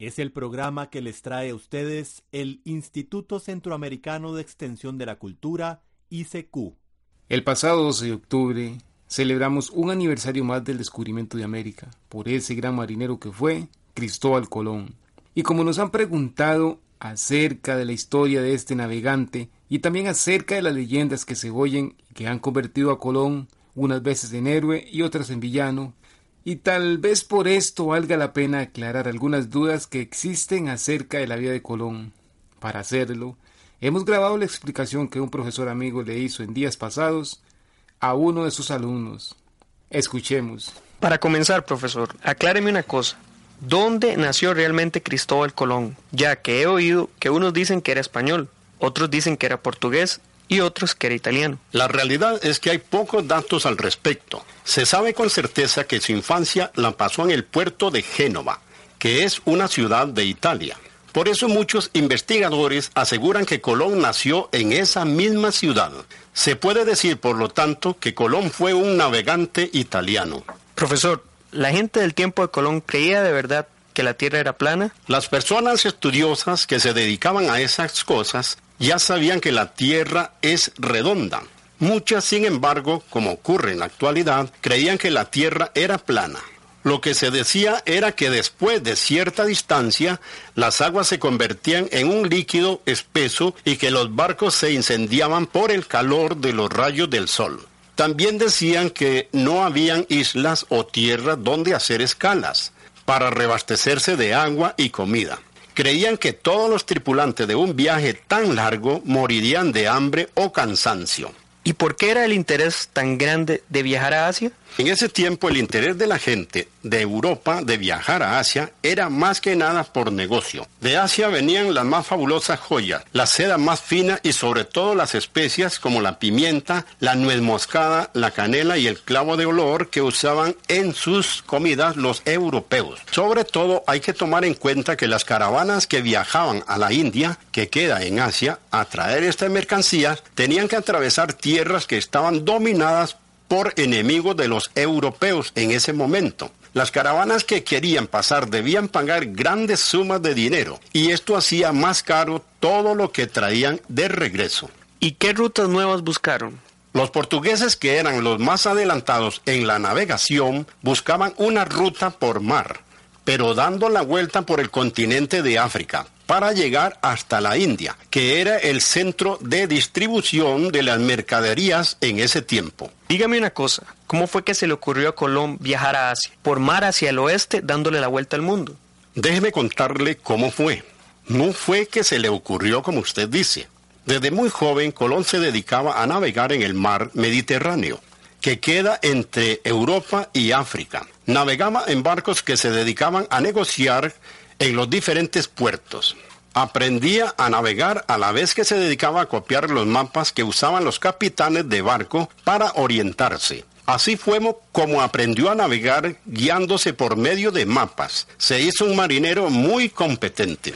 Es el programa que les trae a ustedes el Instituto Centroamericano de Extensión de la Cultura, ICQ. El pasado 12 de octubre celebramos un aniversario más del descubrimiento de América por ese gran marinero que fue Cristóbal Colón. Y como nos han preguntado acerca de la historia de este navegante y también acerca de las leyendas que se oyen y que han convertido a Colón unas veces en héroe y otras en villano, y tal vez por esto valga la pena aclarar algunas dudas que existen acerca de la vida de Colón. Para hacerlo, hemos grabado la explicación que un profesor amigo le hizo en días pasados a uno de sus alumnos. Escuchemos. Para comenzar, profesor, acláreme una cosa. ¿Dónde nació realmente Cristóbal Colón? Ya que he oído que unos dicen que era español, otros dicen que era portugués y otros que era italiano. La realidad es que hay pocos datos al respecto. Se sabe con certeza que su infancia la pasó en el puerto de Génova, que es una ciudad de Italia. Por eso muchos investigadores aseguran que Colón nació en esa misma ciudad. Se puede decir, por lo tanto, que Colón fue un navegante italiano. Profesor, ¿la gente del tiempo de Colón creía de verdad que la Tierra era plana? Las personas estudiosas que se dedicaban a esas cosas ya sabían que la Tierra es redonda. Muchas, sin embargo, como ocurre en la actualidad, creían que la Tierra era plana. Lo que se decía era que después de cierta distancia, las aguas se convertían en un líquido espeso y que los barcos se incendiaban por el calor de los rayos del sol. También decían que no habían islas o tierras donde hacer escalas para reabastecerse de agua y comida. Creían que todos los tripulantes de un viaje tan largo morirían de hambre o cansancio. ¿Y por qué era el interés tan grande de viajar a Asia? En ese tiempo el interés de la gente de Europa de viajar a Asia era más que nada por negocio. De Asia venían las más fabulosas joyas, la seda más fina y sobre todo las especias como la pimienta, la nuez moscada, la canela y el clavo de olor que usaban en sus comidas los europeos. Sobre todo hay que tomar en cuenta que las caravanas que viajaban a la India, que queda en Asia, a traer estas mercancías, tenían que atravesar tierras que estaban dominadas por enemigos de los europeos en ese momento. Las caravanas que querían pasar debían pagar grandes sumas de dinero y esto hacía más caro todo lo que traían de regreso. ¿Y qué rutas nuevas buscaron? Los portugueses que eran los más adelantados en la navegación buscaban una ruta por mar, pero dando la vuelta por el continente de África, para llegar hasta la India, que era el centro de distribución de las mercaderías en ese tiempo. Dígame una cosa, ¿cómo fue que se le ocurrió a Colón viajar a Asia, por mar hacia el oeste, dándole la vuelta al mundo? Déjeme contarle cómo fue. No fue que se le ocurrió como usted dice. Desde muy joven, Colón se dedicaba a navegar en el mar Mediterráneo, que queda entre Europa y África. Navegaba en barcos que se dedicaban a negociar en los diferentes puertos. Aprendía a navegar a la vez que se dedicaba a copiar los mapas que usaban los capitanes de barco para orientarse. Así fue como aprendió a navegar guiándose por medio de mapas. Se hizo un marinero muy competente.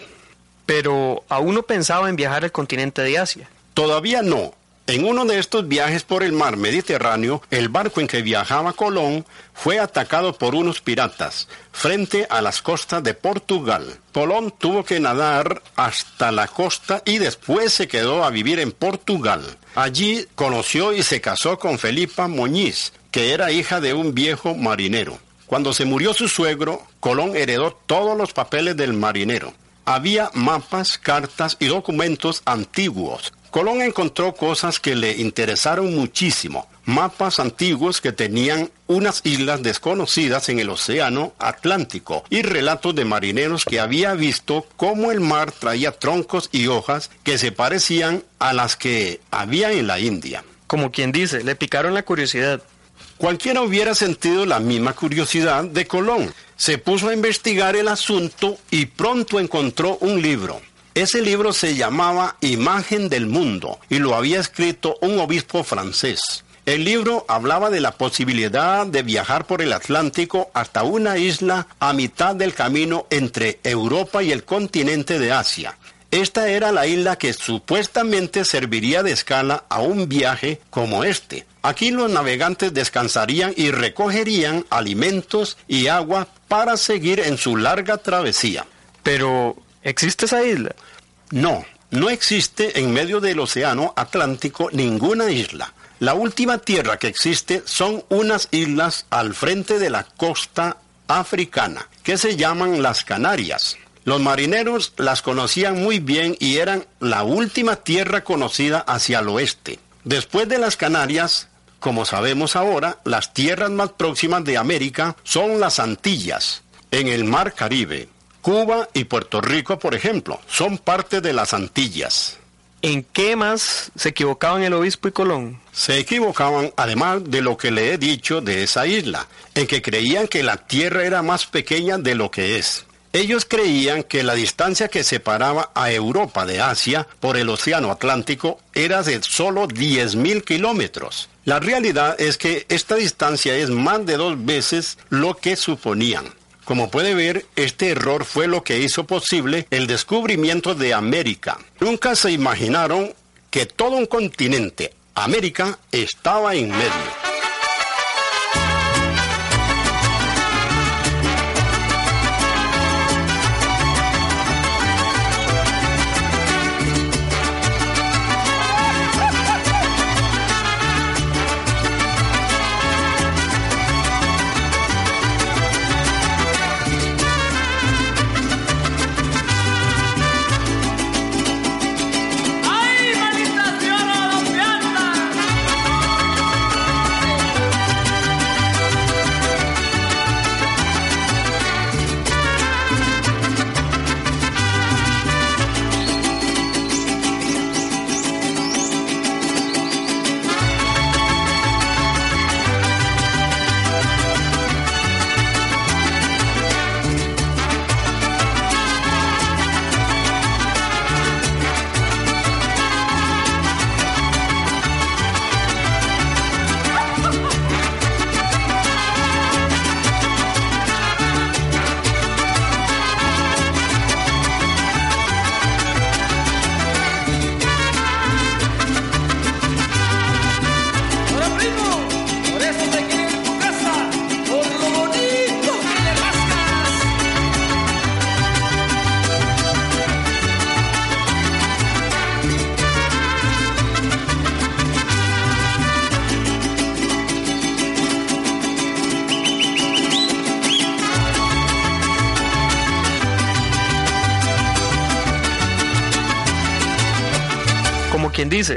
Pero aún no pensaba en viajar al continente de Asia. Todavía no, En uno de estos viajes por el mar Mediterráneo, el barco en que viajaba Colón fue atacado por unos piratas frente a las costas de Portugal. Colón tuvo que nadar hasta la costa y después se quedó a vivir en Portugal. Allí conoció y se casó con Felipa Moñiz, que era hija de un viejo marinero. Cuando se murió su suegro, Colón heredó todos los papeles del marinero. Había mapas, cartas y documentos antiguos Colón encontró cosas que le interesaron muchísimo, mapas antiguos que tenían unas islas desconocidas en el Océano Atlántico y relatos de marineros que había visto cómo el mar traía troncos y hojas que se parecían a las que había en la India. Como quien dice, le picaron la curiosidad. Cualquiera hubiera sentido la misma curiosidad de Colón. Se puso a investigar el asunto y pronto encontró un libro. Ese libro se llamaba Imagen del Mundo y lo había escrito un obispo francés. El libro hablaba de la posibilidad de viajar por el Atlántico hasta una isla a mitad del camino entre Europa y el continente de Asia. Esta era la isla que supuestamente serviría de escala a un viaje como este. Aquí los navegantes descansarían y recogerían alimentos y agua para seguir en su larga travesía. Pero, ¿Existe esa isla? No, no existe en medio del Océano Atlántico ninguna isla. La última tierra que existe son unas islas al frente de la costa africana, que se llaman las Canarias. Los marineros las conocían muy bien y eran la última tierra conocida hacia el oeste. Después de las Canarias, como sabemos ahora, las tierras más próximas de América son las Antillas, en el Mar Caribe, Cuba y Puerto Rico, por ejemplo, son parte de las Antillas. ¿En qué más se equivocaban el obispo y Colón? Se equivocaban además de lo que le he dicho de esa isla, en que creían que la Tierra era más pequeña de lo que es. Ellos creían que la distancia que separaba a Europa de Asia por el Océano Atlántico era de solo 10.000 kilómetros. La realidad es que esta distancia es más de dos veces lo que suponían. Como puede ver, este error fue lo que hizo posible el descubrimiento de América. Nunca se imaginaron que todo un continente, América, estaba en medio.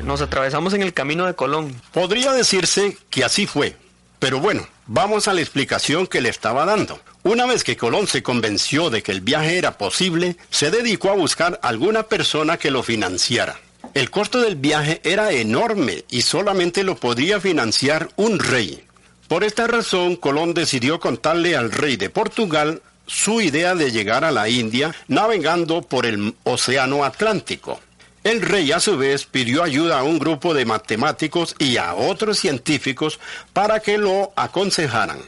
Nos atravesamos en el camino de Colón. Podría decirse que así fue, pero bueno, vamos a la explicación que le estaba dando. Una vez que Colón se convenció de que el viaje era posible, se dedicó a buscar alguna persona que lo financiara. El costo del viaje era enorme y solamente lo podría financiar un rey. Por esta razón, Colón decidió contarle al rey de Portugal su idea de llegar a la India navegando por el Océano Atlántico. El rey a su vez pidió ayuda a un grupo de matemáticos y a otros científicos para que lo aconsejaran.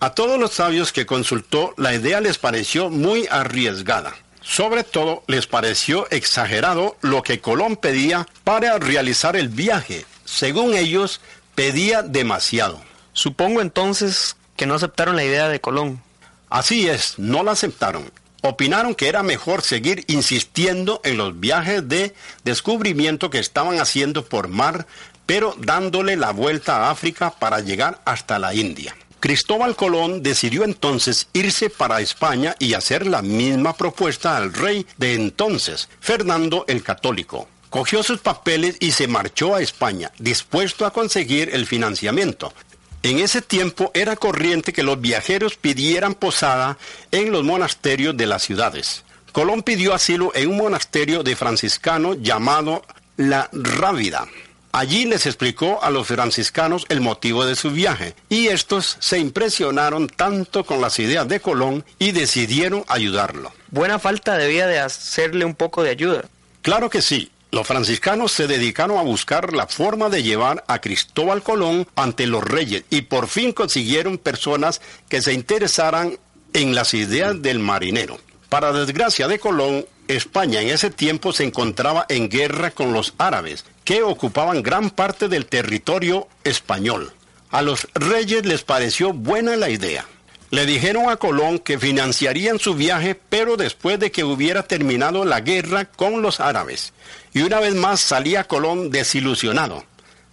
A todos los sabios que consultó la idea les pareció muy arriesgada. Sobre todo les pareció exagerado lo que Colón pedía para realizar el viaje. según ellos, pedía demasiado. Supongo entonces que no aceptaron la idea de Colón. Así es, no la aceptaron. Opinaron que era mejor seguir insistiendo en los viajes de descubrimiento que estaban haciendo por mar, pero dándole la vuelta a África para llegar hasta la India. Cristóbal Colón decidió entonces irse para España y hacer la misma propuesta al rey de entonces, Fernando el Católico. Cogió sus papeles y se marchó a España, dispuesto a conseguir el financiamiento. En ese tiempo era corriente que los viajeros pidieran posada en los monasterios de las ciudades. Colón pidió asilo en un monasterio de franciscano llamado La Rábida. Allí les explicó a los franciscanos el motivo de su viaje y estos se impresionaron tanto con las ideas de Colón y decidieron ayudarlo. Buena falta debía de hacerle un poco de ayuda. Claro que sí. Los franciscanos se dedicaron a buscar la forma de llevar a Cristóbal Colón ante los reyes y por fin consiguieron personas que se interesaran en las ideas del marinero. Para desgracia de Colón, España en ese tiempo se encontraba en guerra con los árabes, que ocupaban gran parte del territorio español. A los reyes les pareció buena la idea. Le dijeron a Colón que financiarían su viaje, pero después de que hubiera terminado la guerra con los árabes. Y una vez más salía Colón desilusionado,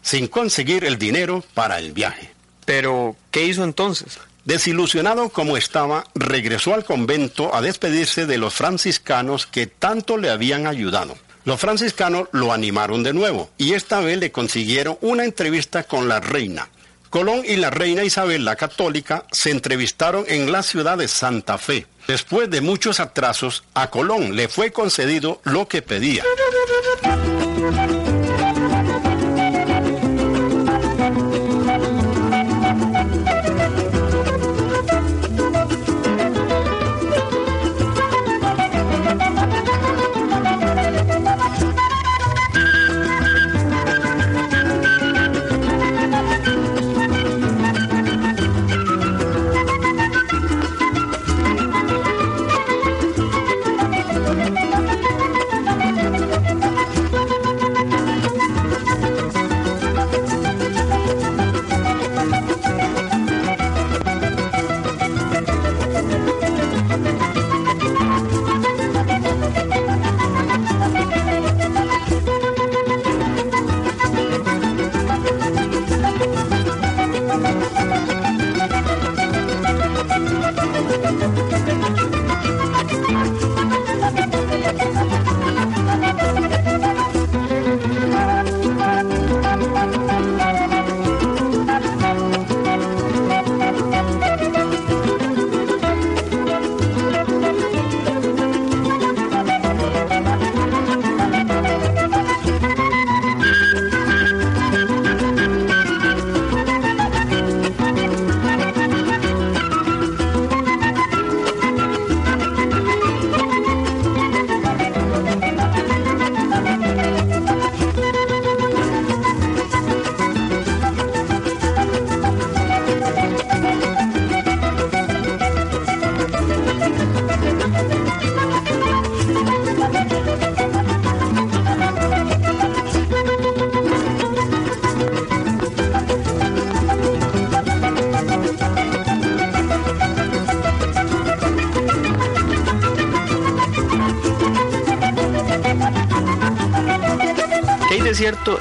sin conseguir el dinero para el viaje. Pero, ¿qué hizo entonces? Desilusionado como estaba, regresó al convento a despedirse de los franciscanos que tanto le habían ayudado. Los franciscanos lo animaron de nuevo y esta vez le consiguieron una entrevista con la reina. Colón y la reina Isabel la Católica se entrevistaron en la ciudad de Santa Fe. Después de muchos atrasos, a Colón le fue concedido lo que pedía.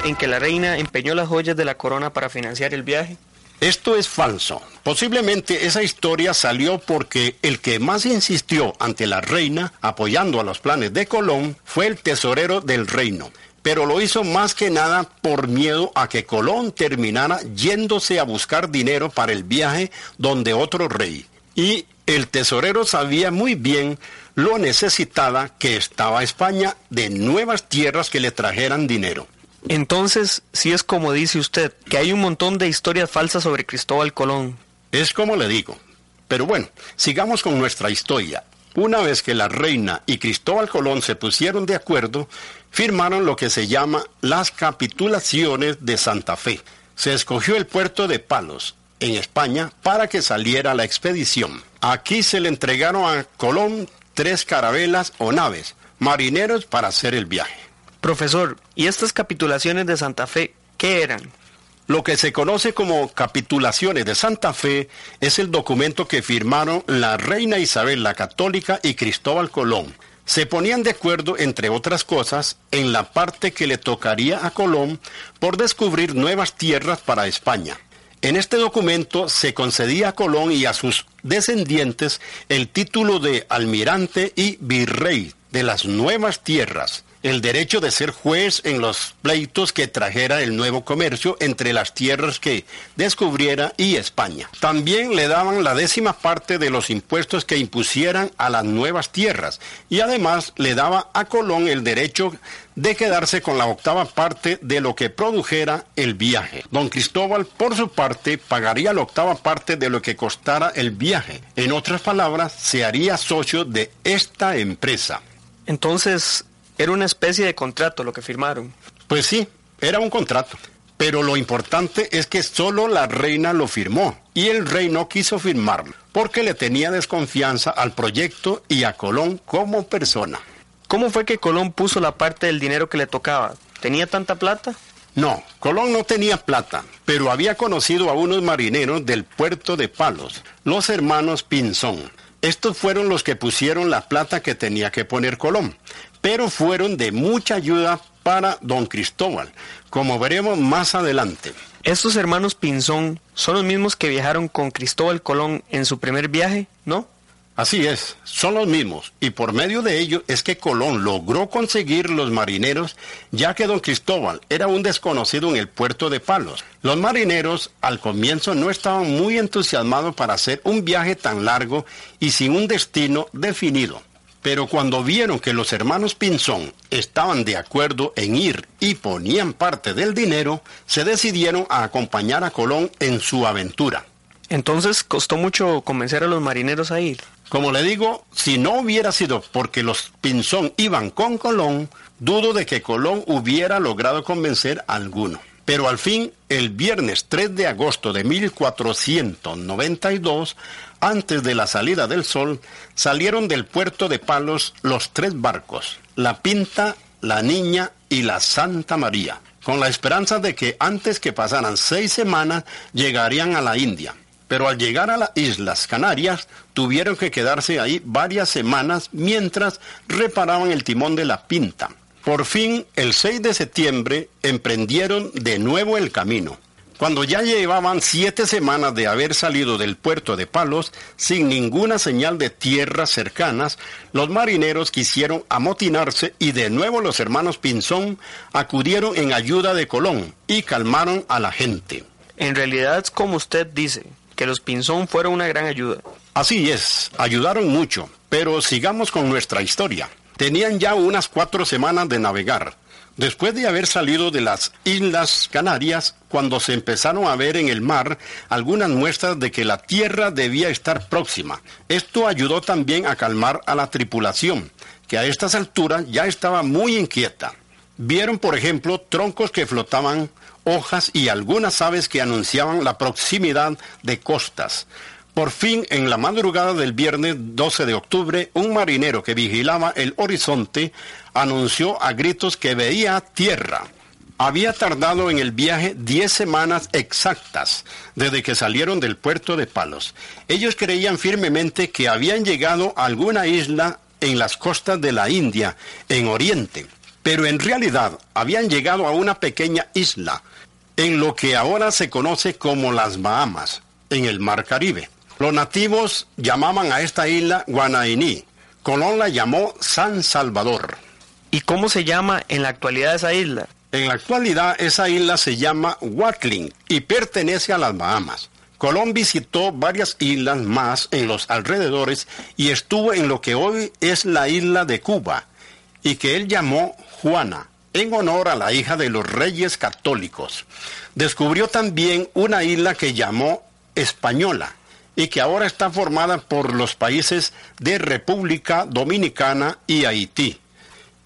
En que la reina empeñó las joyas de la corona para financiar el viaje? Esto es falso. Posiblemente esa historia salió porque el que más insistió ante la reina apoyando a los planes de Colón fue el tesorero del reino. Pero lo hizo más que nada por miedo a que Colón terminara yéndose a buscar dinero para el viaje donde otro rey. Y el tesorero sabía muy bien lo necesitada que estaba España de nuevas tierras que le trajeran dinero. Entonces, si es como dice usted, que hay un montón de historias falsas sobre Cristóbal Colón. Es como le digo. Pero bueno, sigamos con nuestra historia. Una vez que la reina y Cristóbal Colón se pusieron de acuerdo, firmaron lo que se llama las capitulaciones de Santa Fe. Se escogió el puerto de Palos, en España, para que saliera la expedición. Aquí se le entregaron a Colón tres carabelas o naves, marineros para hacer el viaje. Profesor, ¿y estas capitulaciones de Santa Fe qué ¿Qué eran? Lo que se conoce como capitulaciones de Santa Fe es el documento que firmaron la reina Isabel la Católica y Cristóbal Colón. Se ponían de acuerdo, entre otras cosas, en la parte que le tocaría a Colón por descubrir nuevas tierras para España. En este documento se concedía a Colón y a sus descendientes el título de almirante y virrey de las nuevas tierras, el derecho de ser juez en los pleitos que trajera el nuevo comercio entre las tierras que descubriera y España. También le daban la décima parte de los impuestos que impusieran a las nuevas tierras y además le daba a Colón el derecho de quedarse con la octava parte de lo que produjera el viaje. Don Cristóbal, por su parte, pagaría la octava parte de lo que costara el viaje. En otras palabras, se haría socio de esta empresa. Entonces, era una especie de contrato lo que firmaron. Pues sí, era un contrato. Pero lo importante es que solo la reina lo firmó y el rey no quiso firmarlo porque le tenía desconfianza al proyecto y a Colón como persona. ¿Cómo fue que Colón puso la parte del dinero que le tocaba? ¿Tenía tanta plata? No, Colón no tenía plata, pero había conocido a unos marineros del puerto de Palos, los hermanos Pinzón. Estos fueron los que pusieron la plata que tenía que poner Colón pero fueron de mucha ayuda para don Cristóbal, como veremos más adelante. Estos hermanos Pinzón son los mismos que viajaron con Cristóbal Colón en su primer viaje, ¿no? Así es, son los mismos, y por medio de ello es que Colón logró conseguir los marineros, ya que don Cristóbal era un desconocido en el puerto de Palos. Los marineros al comienzo no estaban muy entusiasmados para hacer un viaje tan largo y sin un destino definido. Pero cuando vieron que los hermanos Pinzón estaban de acuerdo en ir y ponían parte del dinero, se decidieron a acompañar a Colón en su aventura. Entonces costó mucho convencer a los marineros a ir. Como le digo, si no hubiera sido porque los Pinzón iban con Colón, dudo de que Colón hubiera logrado convencer a alguno. Pero al fin, el viernes 3 de agosto de 1492, antes de la salida del sol, salieron del puerto de Palos los tres barcos, la Pinta, la Niña y la Santa María, con la esperanza de que antes que pasaran seis semanas llegarían a la India. Pero al llegar a las Islas Canarias, tuvieron que quedarse ahí varias semanas mientras reparaban el timón de la Pinta. Por fin, el 6 de septiembre, emprendieron de nuevo el camino. Cuando ya llevaban siete semanas de haber salido del puerto de Palos, sin ninguna señal de tierras cercanas, los marineros quisieron amotinarse y de nuevo los hermanos Pinzón acudieron en ayuda de Colón y calmaron a la gente. En realidad es como usted dice, que los Pinzón fueron una gran ayuda. Así es, ayudaron mucho, pero sigamos con nuestra historia. Tenían ya unas cuatro semanas de navegar. Después de haber salido de las Islas Canarias, cuando se empezaron a ver en el mar algunas muestras de que la tierra debía estar próxima. Esto ayudó también a calmar a la tripulación, que a estas alturas ya estaba muy inquieta. Vieron, por ejemplo, troncos que flotaban, hojas y algunas aves que anunciaban la proximidad de costas. Por fin, en la madrugada del viernes 12 de octubre, un marinero que vigilaba el horizonte anunció a gritos que veía tierra. Había tardado en el viaje diez semanas exactas desde que salieron del puerto de Palos. Ellos creían firmemente que habían llegado a alguna isla en las costas de la India, en Oriente, pero en realidad habían llegado a una pequeña isla, en lo que ahora se conoce como las Bahamas, en el Mar Caribe. Los nativos llamaban a esta isla Guanainí. Colón la llamó San Salvador. ¿Y cómo se llama en la actualidad esa isla? En la actualidad esa isla se llama Watling y pertenece a las Bahamas. Colón visitó varias islas más en los alrededores y estuvo en lo que hoy es la isla de Cuba y que él llamó Juana, en honor a la hija de los reyes católicos. Descubrió también una isla que llamó Española y que ahora está formada por los países de República Dominicana y Haití.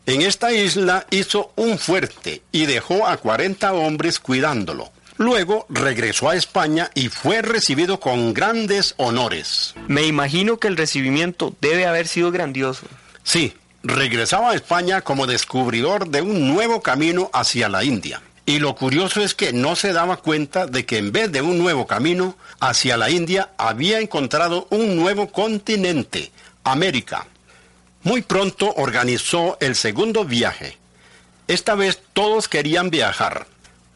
En esta isla hizo un fuerte y dejó a 40 hombres cuidándolo. Luego regresó a España y fue recibido con grandes honores. Me imagino que el recibimiento debe haber sido grandioso. Sí, regresaba a España como descubridor de un nuevo camino hacia la India. Y lo curioso es que no se daba cuenta de que en vez de un nuevo camino hacia la India había encontrado un nuevo continente, América. Muy pronto organizó el segundo viaje. Esta vez todos querían viajar.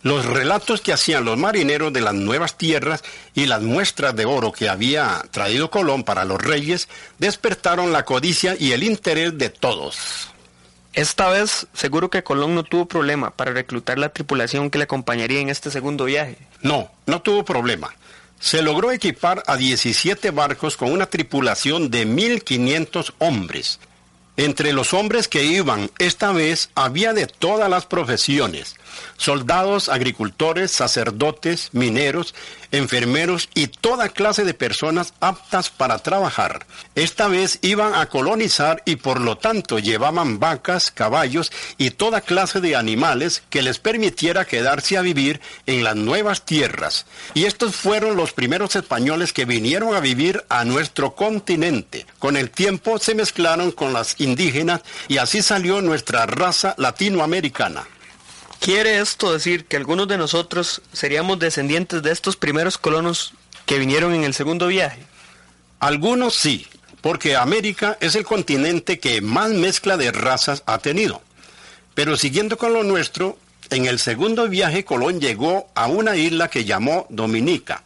Los relatos que hacían los marineros de las nuevas tierras y las muestras de oro que había traído Colón para los reyes despertaron la codicia y el interés de todos. Esta vez seguro que Colón no tuvo problema para reclutar la tripulación que le acompañaría en este segundo viaje. No, no tuvo problema. Se logró equipar a 17 barcos con una tripulación de 1.500 hombres. Entre los hombres que iban esta vez había de todas las profesiones, soldados, agricultores, sacerdotes, mineros, enfermeros y toda clase de personas aptas para trabajar. Esta vez iban a colonizar y por lo tanto llevaban vacas, caballos y toda clase de animales que les permitiera quedarse a vivir en las nuevas tierras. Y estos fueron los primeros españoles que vinieron a vivir a nuestro continente. Con el tiempo se mezclaron con las indígenas y así salió nuestra raza latinoamericana. ¿Quiere esto decir que algunos de nosotros seríamos descendientes de estos primeros colonos que vinieron en el segundo viaje? Algunos sí, porque América es el continente que más mezcla de razas ha tenido. Pero siguiendo con lo nuestro, en el segundo viaje Colón llegó a una isla que llamó Dominica.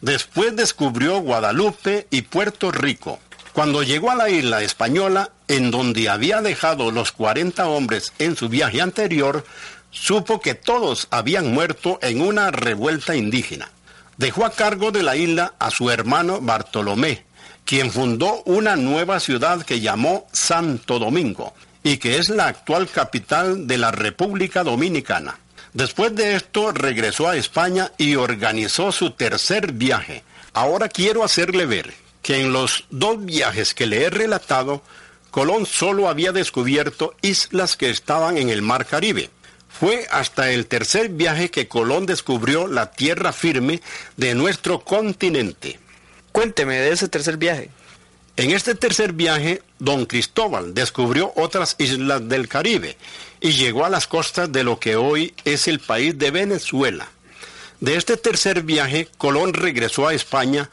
Después descubrió Guadalupe y Puerto Rico. Cuando llegó a la isla española, en donde había dejado los 40 hombres en su viaje anterior, supo que todos habían muerto en una revuelta indígena. Dejó a cargo de la isla a su hermano Bartolomé, quien fundó una nueva ciudad que llamó Santo Domingo y que es la actual capital de la República Dominicana. Después de esto regresó a España y organizó su tercer viaje. Ahora quiero hacerle ver que en los dos viajes que le he relatado, Colón solo había descubierto islas que estaban en el Mar Caribe. Fue hasta el tercer viaje que Colón descubrió la tierra firme de nuestro continente. Cuénteme de ese tercer viaje. En este tercer viaje, don Cristóbal descubrió otras islas del Caribe y llegó a las costas de lo que hoy es el país de Venezuela. De este tercer viaje, Colón regresó a España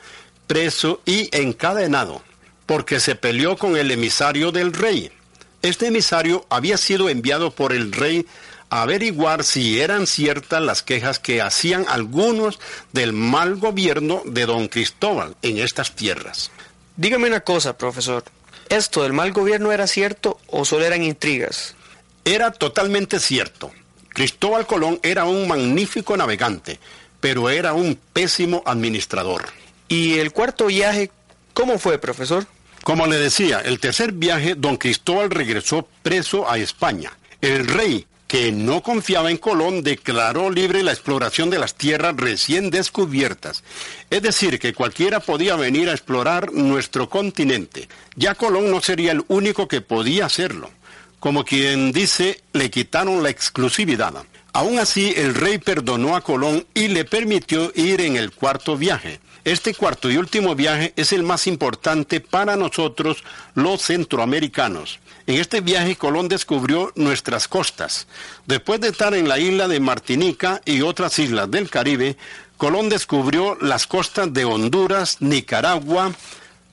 preso y encadenado, porque se peleó con el emisario del rey. Este emisario había sido enviado por el rey averiguar si eran ciertas las quejas que hacían algunos del mal gobierno de don Cristóbal en estas tierras. Dígame una cosa, profesor. ¿Esto del mal gobierno era cierto o solo eran intrigas? Era totalmente cierto. Cristóbal Colón era un magnífico navegante, pero era un pésimo administrador. ¿Y el cuarto viaje cómo fue, profesor? Como le decía, el tercer viaje, don Cristóbal regresó preso a España. El rey, que no confiaba en Colón, declaró libre la exploración de las tierras recién descubiertas. Es decir, que cualquiera podía venir a explorar nuestro continente. Ya Colón no sería el único que podía hacerlo. Como quien dice, le quitaron la exclusividad. Aún así, el rey perdonó a Colón y le permitió ir en el cuarto viaje. Este cuarto y último viaje es el más importante para nosotros los centroamericanos. En este viaje Colón descubrió nuestras costas. Después de estar en la isla de Martinica y otras islas del Caribe, Colón descubrió las costas de Honduras, Nicaragua,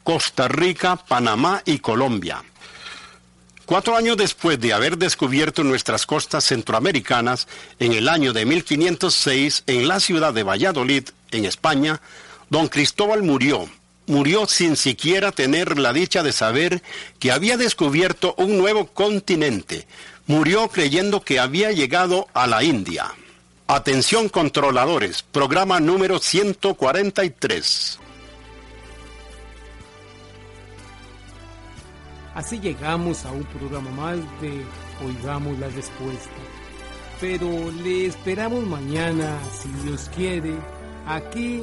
Costa Rica, Panamá y Colombia. Cuatro años después de haber descubierto nuestras costas centroamericanas, en el año de 1506, en la ciudad de Valladolid, en España, Don Cristóbal murió, murió sin siquiera tener la dicha de saber que había descubierto un nuevo continente. Murió creyendo que había llegado a la India. Atención controladores, programa número 143. Así llegamos a un programa más de Oigamos la Respuesta. Pero le esperamos mañana, si Dios quiere, aquí